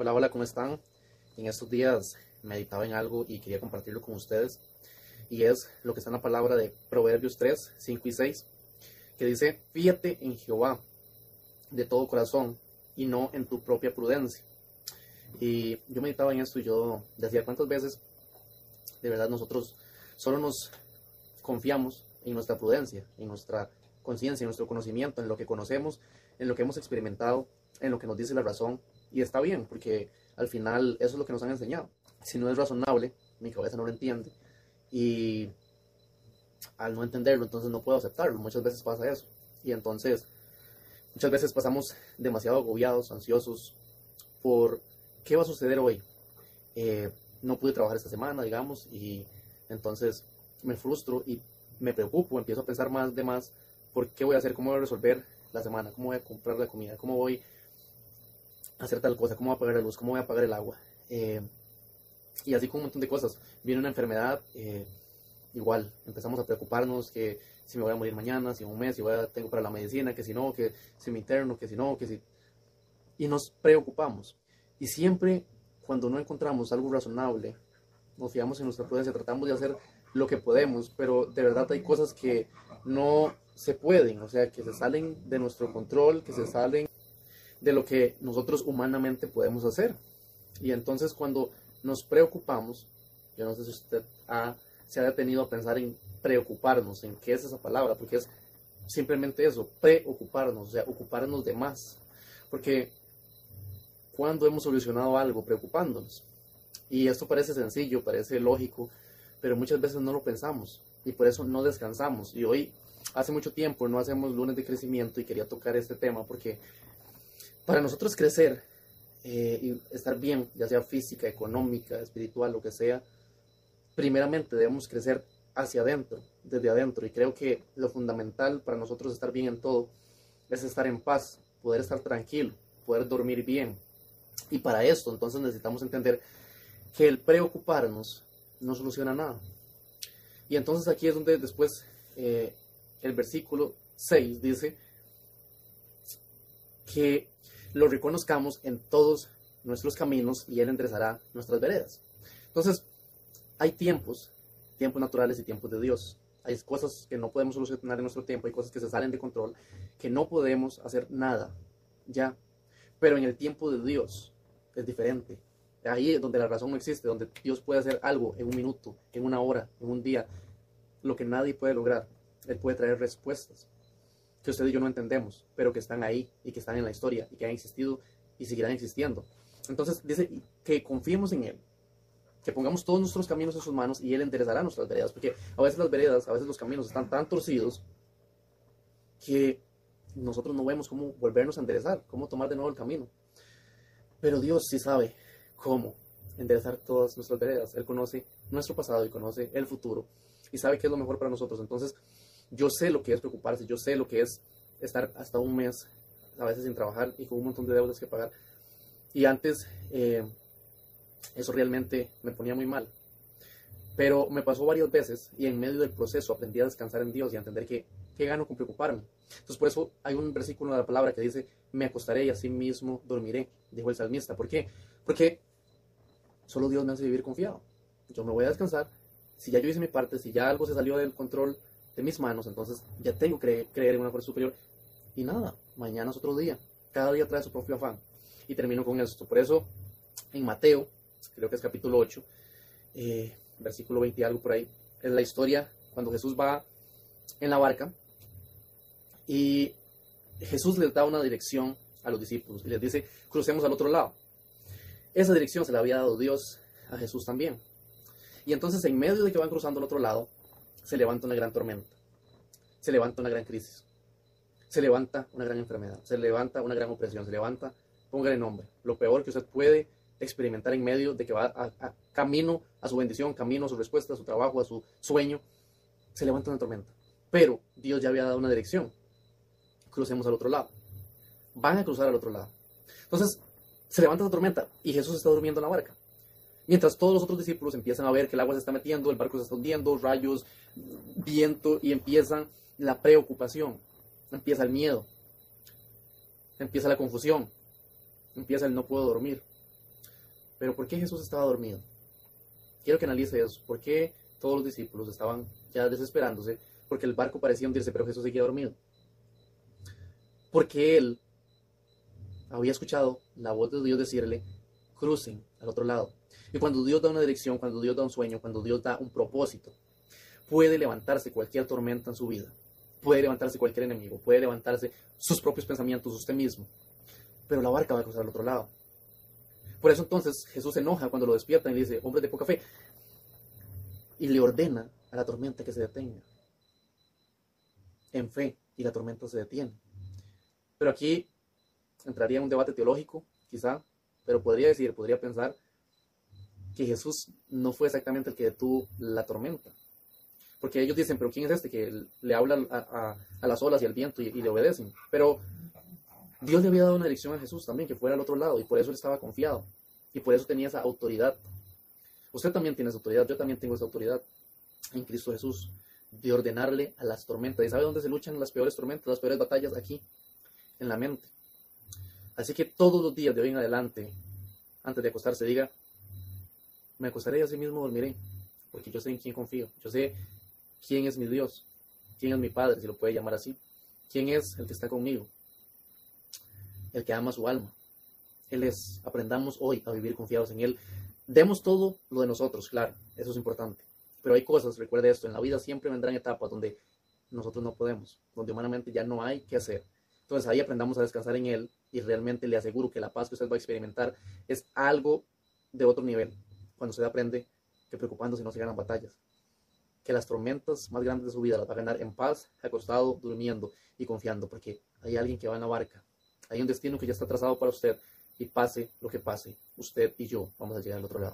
Hola, hola, ¿cómo están? En estos días meditaba en algo y quería compartirlo con ustedes. Y es lo que está en la palabra de Proverbios 3, 5 y 6, que dice, fíjate en Jehová de todo corazón y no en tu propia prudencia. Y yo meditaba en esto y yo decía cuántas veces de verdad nosotros solo nos confiamos en nuestra prudencia, en nuestra conciencia, en nuestro conocimiento, en lo que conocemos, en lo que hemos experimentado, en lo que nos dice la razón, y está bien, porque al final eso es lo que nos han enseñado. Si no es razonable, mi cabeza no lo entiende. Y al no entenderlo, entonces no puedo aceptarlo. Muchas veces pasa eso. Y entonces, muchas veces pasamos demasiado agobiados, ansiosos, por qué va a suceder hoy. Eh, no pude trabajar esta semana, digamos, y entonces me frustro y me preocupo, empiezo a pensar más de más por qué voy a hacer, cómo voy a resolver la semana, cómo voy a comprar la comida, cómo voy hacer tal cosa, cómo voy a pagar la luz, cómo voy a pagar el agua. Eh, y así con un montón de cosas. Viene una enfermedad, eh, igual, empezamos a preocuparnos que si me voy a morir mañana, si en un mes, si voy a, tengo para la medicina, que si no, que si me interno, que si no, que si... Y nos preocupamos. Y siempre cuando no encontramos algo razonable, nos fiamos en nuestra prudencia, tratamos de hacer lo que podemos, pero de verdad hay cosas que no se pueden, o sea, que se salen de nuestro control, que se salen de lo que nosotros humanamente podemos hacer. Y entonces cuando nos preocupamos, yo no sé si usted se ha detenido a pensar en preocuparnos, en qué es esa palabra, porque es simplemente eso, preocuparnos, o sea, ocuparnos de más. Porque cuando hemos solucionado algo preocupándonos, y esto parece sencillo, parece lógico, pero muchas veces no lo pensamos y por eso no descansamos. Y hoy, hace mucho tiempo, no hacemos lunes de crecimiento y quería tocar este tema porque para nosotros crecer eh, y estar bien, ya sea física, económica, espiritual, lo que sea, primeramente debemos crecer hacia adentro, desde adentro. Y creo que lo fundamental para nosotros estar bien en todo es estar en paz, poder estar tranquilo, poder dormir bien. Y para esto entonces necesitamos entender que el preocuparnos no soluciona nada. Y entonces aquí es donde después eh, el versículo 6 dice que lo reconozcamos en todos nuestros caminos y Él enderezará nuestras veredas. Entonces, hay tiempos, tiempos naturales y tiempos de Dios. Hay cosas que no podemos solucionar en nuestro tiempo, hay cosas que se salen de control, que no podemos hacer nada, ya. Pero en el tiempo de Dios es diferente. Ahí es donde la razón no existe, donde Dios puede hacer algo en un minuto, en una hora, en un día, lo que nadie puede lograr. Él puede traer respuestas que usted y yo no entendemos, pero que están ahí y que están en la historia y que han existido y seguirán existiendo. Entonces dice que confiemos en Él, que pongamos todos nuestros caminos en sus manos y Él enderezará nuestras veredas, porque a veces las veredas, a veces los caminos están tan torcidos que nosotros no vemos cómo volvernos a enderezar, cómo tomar de nuevo el camino. Pero Dios sí sabe cómo enderezar todas nuestras veredas. Él conoce nuestro pasado y conoce el futuro y sabe qué es lo mejor para nosotros. Entonces, yo sé lo que es preocuparse, yo sé lo que es estar hasta un mes a veces sin trabajar y con un montón de deudas que pagar. Y antes eh, eso realmente me ponía muy mal. Pero me pasó varias veces y en medio del proceso aprendí a descansar en Dios y a entender que, ¿qué gano con preocuparme? Entonces por eso hay un versículo de la palabra que dice, me acostaré y así mismo dormiré, dijo el salmista. ¿Por qué? Porque solo Dios me hace vivir confiado. Yo me voy a descansar. Si ya yo hice mi parte, si ya algo se salió del control, de mis manos, entonces ya tengo que creer en una fuerza superior. Y nada, mañana es otro día. Cada día trae su propio afán. Y termino con esto. Por eso, en Mateo, creo que es capítulo 8, eh, versículo 20 y algo por ahí, es la historia cuando Jesús va en la barca y Jesús les da una dirección a los discípulos y les dice, crucemos al otro lado. Esa dirección se la había dado Dios a Jesús también. Y entonces en medio de que van cruzando al otro lado, se levanta una gran tormenta, se levanta una gran crisis, se levanta una gran enfermedad, se levanta una gran opresión, se levanta, póngale nombre, lo peor que usted puede experimentar en medio de que va a, camino a su bendición, camino a su respuesta, a su trabajo, a su sueño, se levanta una tormenta. Pero Dios ya había dado una dirección. Crucemos al otro lado. Van a cruzar al otro lado. Entonces, se levanta la tormenta y Jesús está durmiendo en la barca. Mientras todos los otros discípulos empiezan a ver que el agua se está metiendo, el barco se está hundiendo, rayos, viento, y empieza la preocupación, empieza el miedo, empieza la confusión, empieza el no puedo dormir. Pero ¿por qué Jesús estaba dormido? Quiero que analice eso. ¿Por qué todos los discípulos estaban ya desesperándose? Porque el barco parecía hundirse, pero Jesús seguía dormido. Porque él había escuchado la voz de Dios decirle, crucen al otro lado. Y cuando Dios da una dirección, cuando Dios da un sueño, cuando Dios da un propósito, puede levantarse cualquier tormenta en su vida. Puede levantarse cualquier enemigo, puede levantarse sus propios pensamientos, usted mismo. Pero la barca va a cruzar al otro lado. Por eso entonces Jesús se enoja cuando lo despiertan y le dice, hombre de poca fe. Y le ordena a la tormenta que se detenga. En fe, y la tormenta se detiene. Pero aquí entraría en un debate teológico, quizá, pero podría decir, podría pensar que Jesús no fue exactamente el que detuvo la tormenta. Porque ellos dicen, pero ¿quién es este que le habla a, las olas y al viento y, le obedecen? Pero Dios le había dado una dirección a Jesús también, que fuera al otro lado, y por eso él estaba confiado, y por eso tenía esa autoridad. Usted también tiene esa autoridad, yo también tengo esa autoridad en Cristo Jesús, de ordenarle a las tormentas. ¿Y sabe dónde se luchan las peores tormentas, las peores batallas? Aquí, en la mente. Así que todos los días de hoy en adelante, antes de acostarse, diga, me acostaré y así mismo dormiré, porque yo sé en quién confío, yo sé quién es mi Dios, quién es mi Padre, si lo puede llamar así, quién es el que está conmigo, el que ama su alma. Él es, aprendamos hoy a vivir confiados en Él. Demos todo lo de nosotros, claro, eso es importante. Pero hay cosas, recuerde esto, en la vida siempre vendrán etapas donde nosotros no podemos, donde humanamente ya no hay que hacer. Entonces ahí aprendamos a descansar en Él y realmente le aseguro que la paz que usted va a experimentar es algo de otro nivel cuando usted aprende que preocupándose no se ganan batallas. Que las tormentas más grandes de su vida las va a ganar en paz, acostado, durmiendo y confiando, porque hay alguien que va en la barca. Hay un destino que ya está trazado para usted y pase lo que pase, usted y yo vamos a llegar al otro lado.